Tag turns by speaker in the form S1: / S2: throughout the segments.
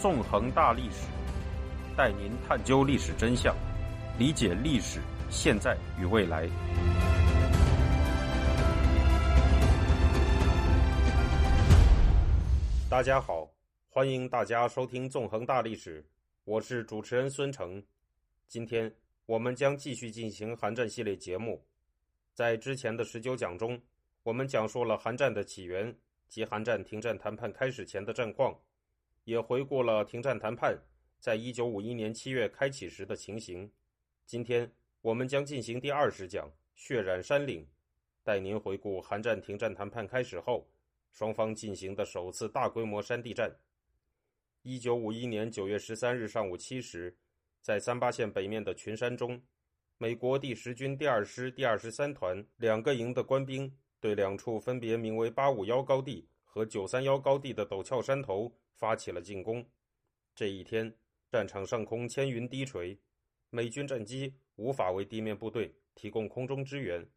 S1: 纵横大历史，带您探究历史真相，理解历史现在与未来。大家好，欢迎大家收听《纵横大历史》，我是主持人孙成。今天我们将继续进行韩战系列节目。在之前的十九讲中，我们讲述了韩战的起源及韩战停战谈判开始前的战况，也回顾了停战谈判在一九五一年七月开启时的情形。今天我们将进行第二十讲“血染山岭”，带您回顾韩战停战谈判开始后双方进行的首次大规模山地战。一九五一年九月十三日上午七时。在三八线北面的群山中，美国第十军第二师第二十三团两个营的官兵对两处分别名为八五幺高地和九三幺高地的陡峭山头发起了进攻。这一天，战场上空千云低垂，美军战机无法为地面部队提供空中支援，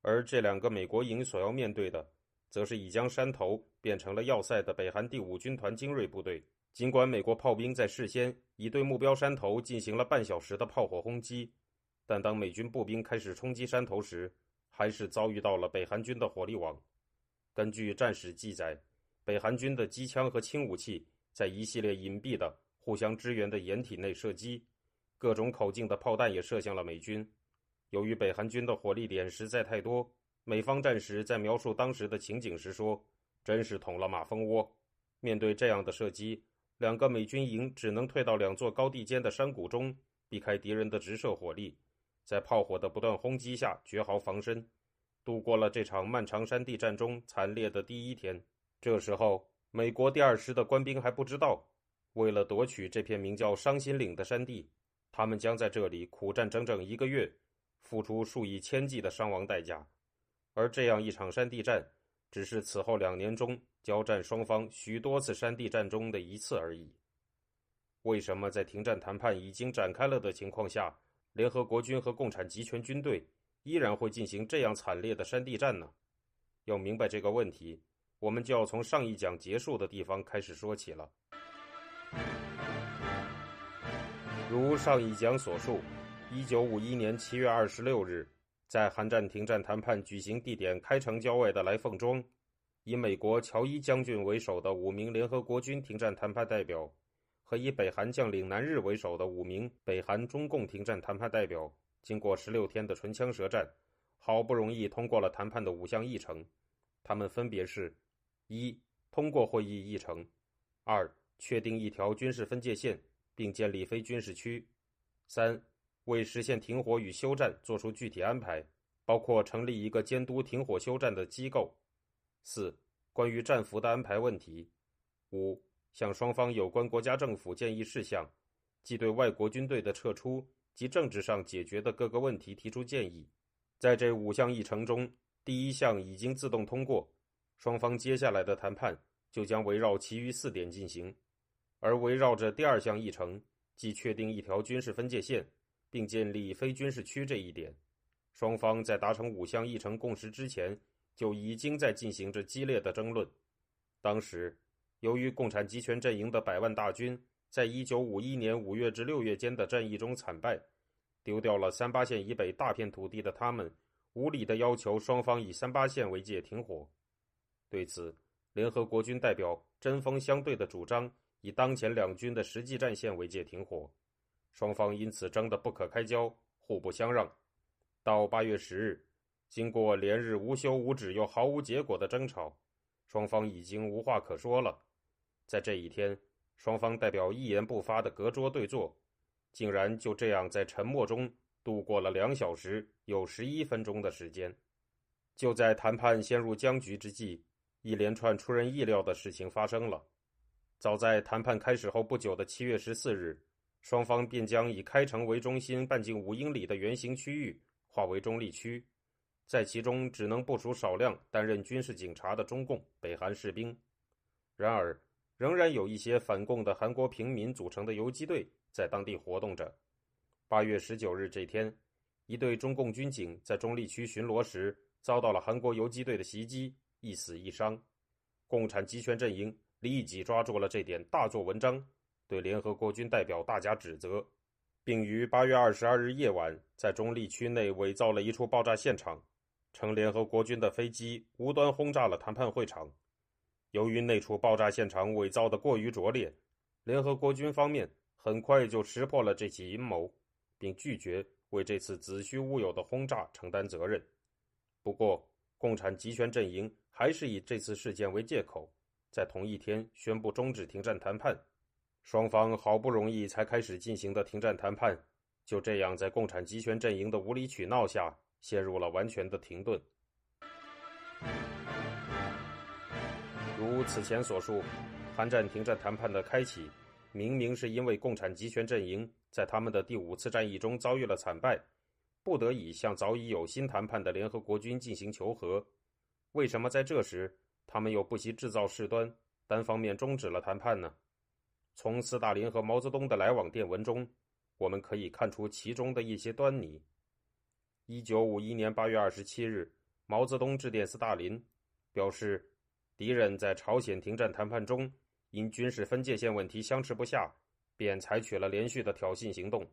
S1: 而这两个美国营所要面对的，则是已将山头变成了要塞的北韩第五军团精锐部队。尽管美国炮兵在事先已对目标山头进行了半小时的炮火轰击，但当美军步兵开始冲击山头时，还是遭遇到了北韩军的火力网。根据战史记载，北韩军的机枪和轻武器在一系列隐蔽的、互相支援的掩体内射击，各种口径的炮弹也射向了美军。由于北韩军的火力点实在太多，美方战时在描述当时的情景时说：“真是捅了马蜂窝。”面对这样的射击，两个美军营只能退到两座高地间的山谷中，避开敌人的直射火力，在炮火的不断轰击下绝壕防身，度过了这场漫长山地战中惨烈的第一天。这时候，美国第二师的官兵还不知道，为了夺取这片名叫伤心岭的山地，他们将在这里苦战整整一个月，付出数以千计的伤亡代价。而这样一场山地战，只是此后两年中。交战双方许多次山地战中的一次而已。为什么在停战谈判已经展开了的情况下，联合国军和共产集权军队依然会进行这样惨烈的山地战呢？要明白这个问题，我们就要从上一讲结束的地方开始说起了。如上一讲所述，一九五一年七月二十六日，在韩战停战谈判举行地点开城郊外的来凤庄。以美国乔伊将军为首的五名联合国军停战谈判代表，和以北韩将领南日为首的五名北韩中共停战谈判代表，经过十六天的唇枪舌战，好不容易通过了谈判的五项议程。他们分别是：一、通过会议议程；二、确定一条军事分界线，并建立非军事区；三、为实现停火与休战作出具体安排，包括成立一个监督停火休战的机构。四、关于战俘的安排问题；五、向双方有关国家政府建议事项，即对外国军队的撤出及政治上解决的各个问题提出建议。在这五项议程中，第一项已经自动通过，双方接下来的谈判就将围绕其余四点进行。而围绕着第二项议程，即确定一条军事分界线，并建立非军事区这一点，双方在达成五项议程共识之前。就已经在进行着激烈的争论。当时，由于共产集权阵营的百万大军在1951年5月至6月间的战役中惨败，丢掉了三八线以北大片土地的他们，无理的要求双方以三八线为界停火。对此，联合国军代表针锋相对的主张以当前两军的实际战线为界停火，双方因此争得不可开交，互不相让。到8月10日。经过连日无休无止又毫无结果的争吵，双方已经无话可说了。在这一天，双方代表一言不发的隔桌对坐，竟然就这样在沉默中度过了两小时有十一分钟的时间。就在谈判陷入僵局之际，一连串出人意料的事情发生了。早在谈判开始后不久的七月十四日，双方便将以开城为中心半径五英里的圆形区域划为中立区。在其中只能部署少量担任军事警察的中共北韩士兵，然而仍然有一些反共的韩国平民组成的游击队在当地活动着。八月十九日这天，一队中共军警在中立区巡逻时遭到了韩国游击队的袭击，一死一伤。共产集权阵营立即抓住了这点，大做文章，对联合国军代表大加指责，并于八月二十二日夜晚在中立区内伪造了一处爆炸现场，称联合国军的飞机无端轰炸了谈判会场。由于那处爆炸现场伪造的过于拙劣，联合国军方面很快就识破了这起阴谋，并拒绝为这次子虚乌有的轰炸承担责任。不过，共产集权阵营还是以这次事件为借口，在同一天宣布终止停战谈判。双方好不容易才开始进行的停战谈判，就这样在共产集权阵营的无理取闹下，陷入了完全的停顿。如此前所述，韩战停战谈判的开启，明明是因为共产集权阵营在他们的第五次战役中遭遇了惨败，不得已向早已有新谈判的联合国军进行求和。为什么在这时，他们又不惜制造事端，单方面终止了谈判呢？从斯大林和毛泽东的来往电文中，我们可以看出其中的一些端倪。一九五一年八月二十七日，毛泽东致电斯大林，表示。敌人在朝鲜停战谈判中，因军事分界线问题相持不下，便采取了连续的挑衅行动，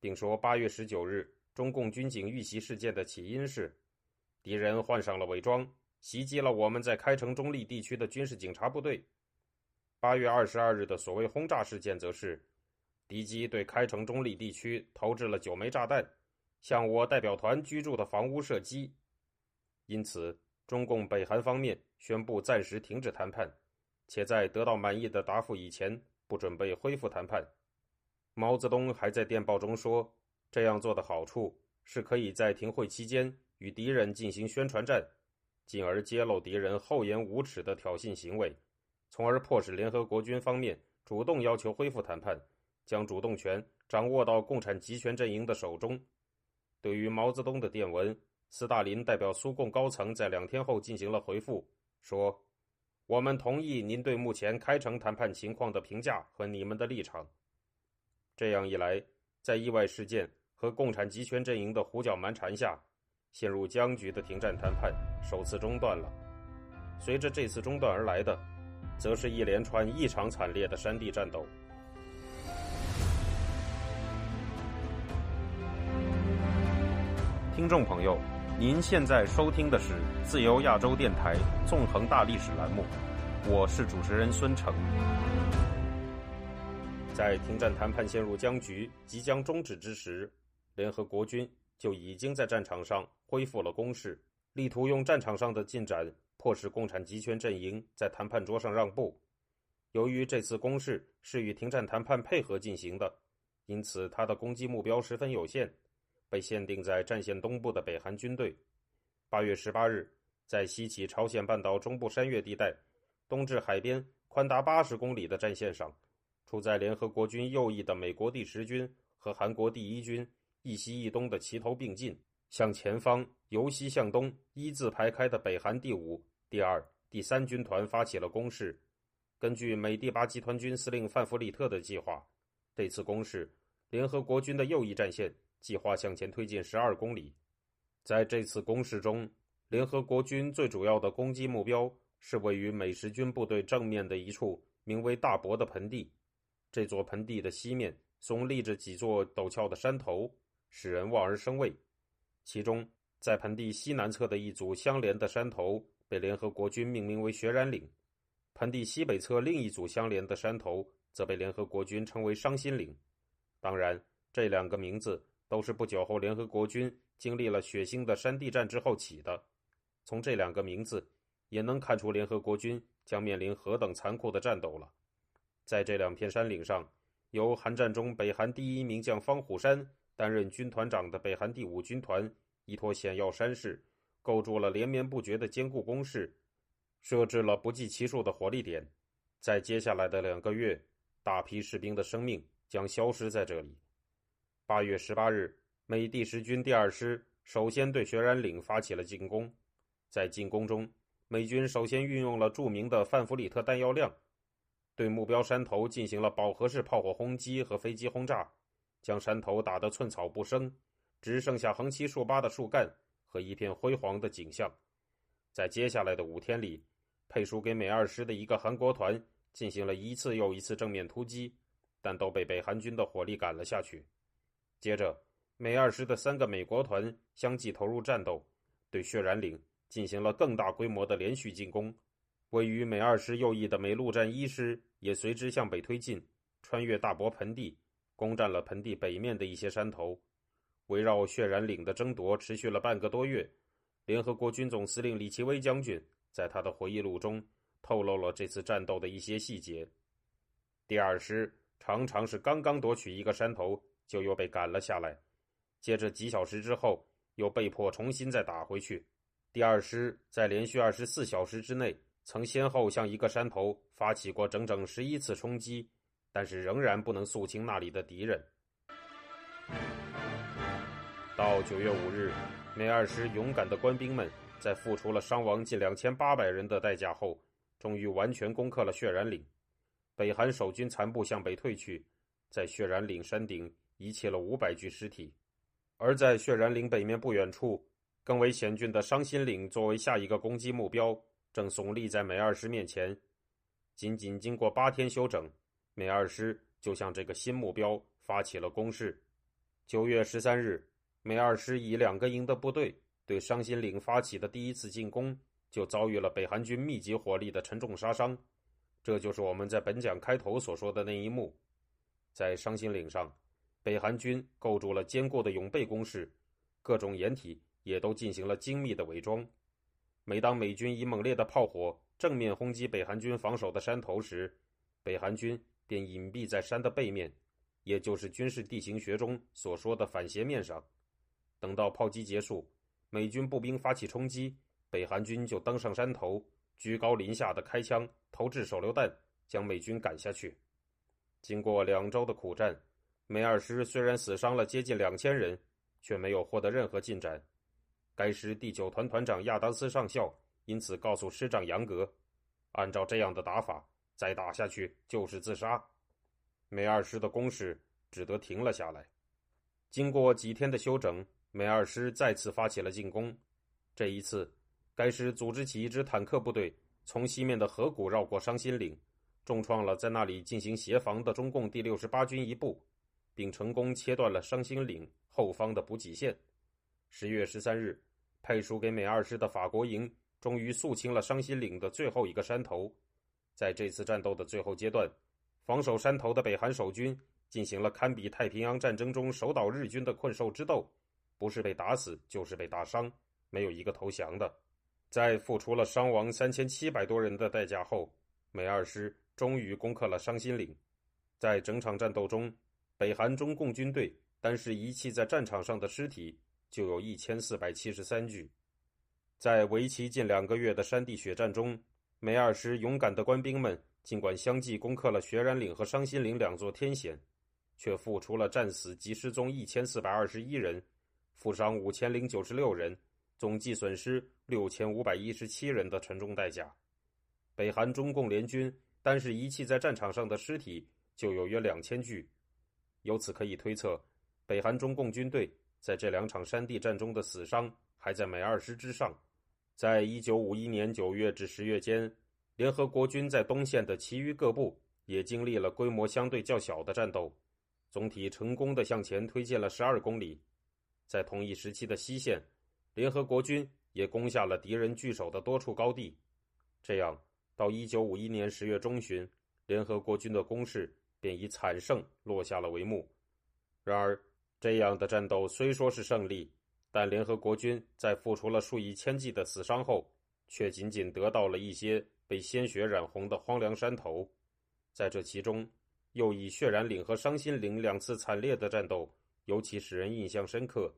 S1: 并说八月十九日中共军警遇袭事件的起因是敌人换上了伪装，袭击了我们在开城中立地区的军事警察部队。八月二十二日的所谓轰炸事件，则是敌机对开城中立地区投掷了九枚炸弹，向我代表团居住的房屋射击，因此。中共北韩方面宣布暂时停止谈判，且在得到满意的答复以前，不准备恢复谈判。毛泽东还在电报中说，这样做的好处是可以在停会期间与敌人进行宣传战，进而揭露敌人厚颜无耻的挑衅行为，从而迫使联合国军方面主动要求恢复谈判，将主动权掌握到共产集权阵营的手中。对于毛泽东的电文。斯大林代表苏共高层在两天后进行了回复，说：“我们同意您对目前开城谈判情况的评价和你们的立场。”这样一来，在意外事件和共产集权阵营的胡搅蛮缠下，陷入僵局的停战谈判首次中断了。随着这次中断而来的，则是一连串异常惨烈的山地战斗。听众朋友。您现在收听的是自由亚洲电台纵横大历史栏目，我是主持人孙成。在停战谈判陷入僵局、即将终止之时，联合国军就已经在战场上恢复了攻势，力图用战场上的进展迫使共产集权阵营在谈判桌上让步。由于这次攻势是与停战谈判配合进行的，因此它的攻击目标十分有限。被限定在战线东部的北韩军队，八月十八日，在西起朝鲜半岛中部山岳地带，东至海边宽达八十公里的战线上，处在联合国军右翼的美国第十军和韩国第一军一西一东的齐头并进，向前方由西向东一字排开的北韩第五、第二、第三军团发起了攻势。根据美第八集团军司令范弗里特的计划，这次攻势，联合国军的右翼战线。计划向前推进十二公里，在这次攻势中，联合国军最主要的攻击目标是位于美十军部队正面的一处名为大伯的盆地。这座盆地的西面耸立着几座陡峭的山头，使人望而生畏。其中，在盆地西南侧的一组相连的山头被联合国军命名为血染岭；盆地西北侧另一组相连的山头则被联合国军称为伤心岭。当然，这两个名字。都是不久后联合国军经历了血腥的山地战之后起的。从这两个名字也能看出联合国军将面临何等残酷的战斗了。在这两片山岭上，由韩战中北韩第一名将方虎山担任军团长的北韩第五军团依托险要山势，构筑了连绵不绝的坚固工事，设置了不计其数的火力点。在接下来的两个月，大批士兵的生命将消失在这里。八月十八日，美第十军第二师首先对血染岭发起了进攻。在进攻中，美军首先运用了著名的范弗里特弹药量，对目标山头进行了饱和式炮火轰击和飞机轰炸，将山头打得寸草不生，只剩下横七竖八的树干和一片辉煌的景象。在接下来的五天里，配属给美二师的一个韩国团进行了一次又一次正面突击。但都被北韩军的火力赶了下去。接着，美二师的三个美国团相继投入战斗，对血染岭进行了更大规模的连续进攻。位于美二师右翼的美陆战一师也随之向北推进，穿越大伯盆地，攻占了盆地北面的一些山头。围绕血染岭的争夺持续了半个多月。联合国军总司令李奇微将军在他的回忆录中透露了这次战斗的一些细节。第二师常常是刚刚夺取一个山头，就又被赶了下来，接着几小时之后又被迫重新再打回去。第二师在连续二十四小时之内，曾先后向一个山头发起过整整十一次冲击，但是仍然不能肃清那里的敌人。到九月五日。美二师勇敢的官兵们在付出了伤亡近两千八百人的代价后，终于完全攻克了血染岭。北韩守军残部向北退去，在血染岭山顶遗弃了五百具尸体。而在血染岭北面不远处，更为险峻的伤心岭作为下一个攻击目标，正耸立在美二师面前。仅仅经过八天休整，美二师就向这个新目标发起了攻势。九月十三日。美二师以两个营的部队对伤心岭发起的第一次进攻，就遭遇了北韩军密集火力的沉重杀伤。这就是我们在本讲开头所说的那一幕。在伤心岭上，北韩军构筑了坚固的永备工事，各种掩体也都进行了精密的伪装。每当美军以猛烈的炮火正面轰击北韩军防守的山头时，北韩军便隐蔽在山的背面，也就是军事地形学中所说的反斜面上。等到炮击结束，美军步兵发起冲击，北韩军就登上山头，居高临下的开枪投掷手榴弹，将美军赶下去。经过两周的苦战，美二师虽然死伤了接近两千人，却没有获得任何进展。该师第九团团长亚当斯上校因此告诉师长杨格：“按照这样的打法，再打下去就是自杀。”美二师的攻势只得停了下来。经过几天的休整。美二师再次发起了进攻，这一次，该师组织起一支坦克部队，从西面的河谷绕过伤心岭，重创了在那里进行协防的中共第六十八军一部，并成功切断了伤心岭后方的补给线。十月十三日，配属给美二师的法国营终于肃清了伤心岭的最后一个山头。在这次战斗的最后阶段，防守山头的北韩守军进行了堪比太平洋战争中守岛日军的困兽之斗。不是被打死，就是被打伤，没有一个投降的。在付出了伤亡三千七百多人的代价后，美二师终于攻克了伤心岭。在整场战斗中，北韩中共军队单是遗弃在战场上的尸体就有一千四百七十三具。在为期近两个月的山地血战中，美二师勇敢的官兵们尽管相继攻克了血染岭和伤心岭两座天险，却付出了战死及失踪一千四百二十一人。负伤五千零九十六人，总计损失六千五百一十七人的沉重代价。北韩中共联军单是遗弃在战场上的尸体就有约两千具，由此可以推测，北韩中共军队在这两场山地战中的死伤还在美二师之上。在一九五一年九月至十月间，联合国军在东线的其余各部也经历了规模相对较小的战斗，总体成功的向前推进了十二公里。在同一时期的西线，联合国军也攻下了敌人据守的多处高地。这样，到一九五一年十月中旬，联合国军的攻势便以惨胜落下了帷幕。然而，这样的战斗虽说是胜利，但联合国军在付出了数以千计的死伤后，却仅仅得到了一些被鲜血染红的荒凉山头。在这其中，又以血染岭和伤心岭两次惨烈的战斗，尤其使人印象深刻。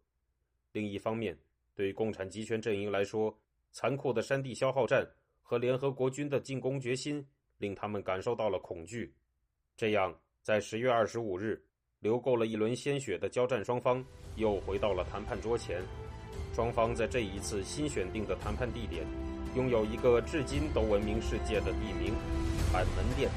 S1: 另一方面，对共产集权阵营来说，残酷的山地消耗战和联合国军的进攻决心，令他们感受到了恐惧。这样，在十月二十五日，流够了一轮鲜血的交战双方又回到了谈判桌前。双方在这一次新选定的谈判地点，拥有一个至今都闻名世界的地名——板门店。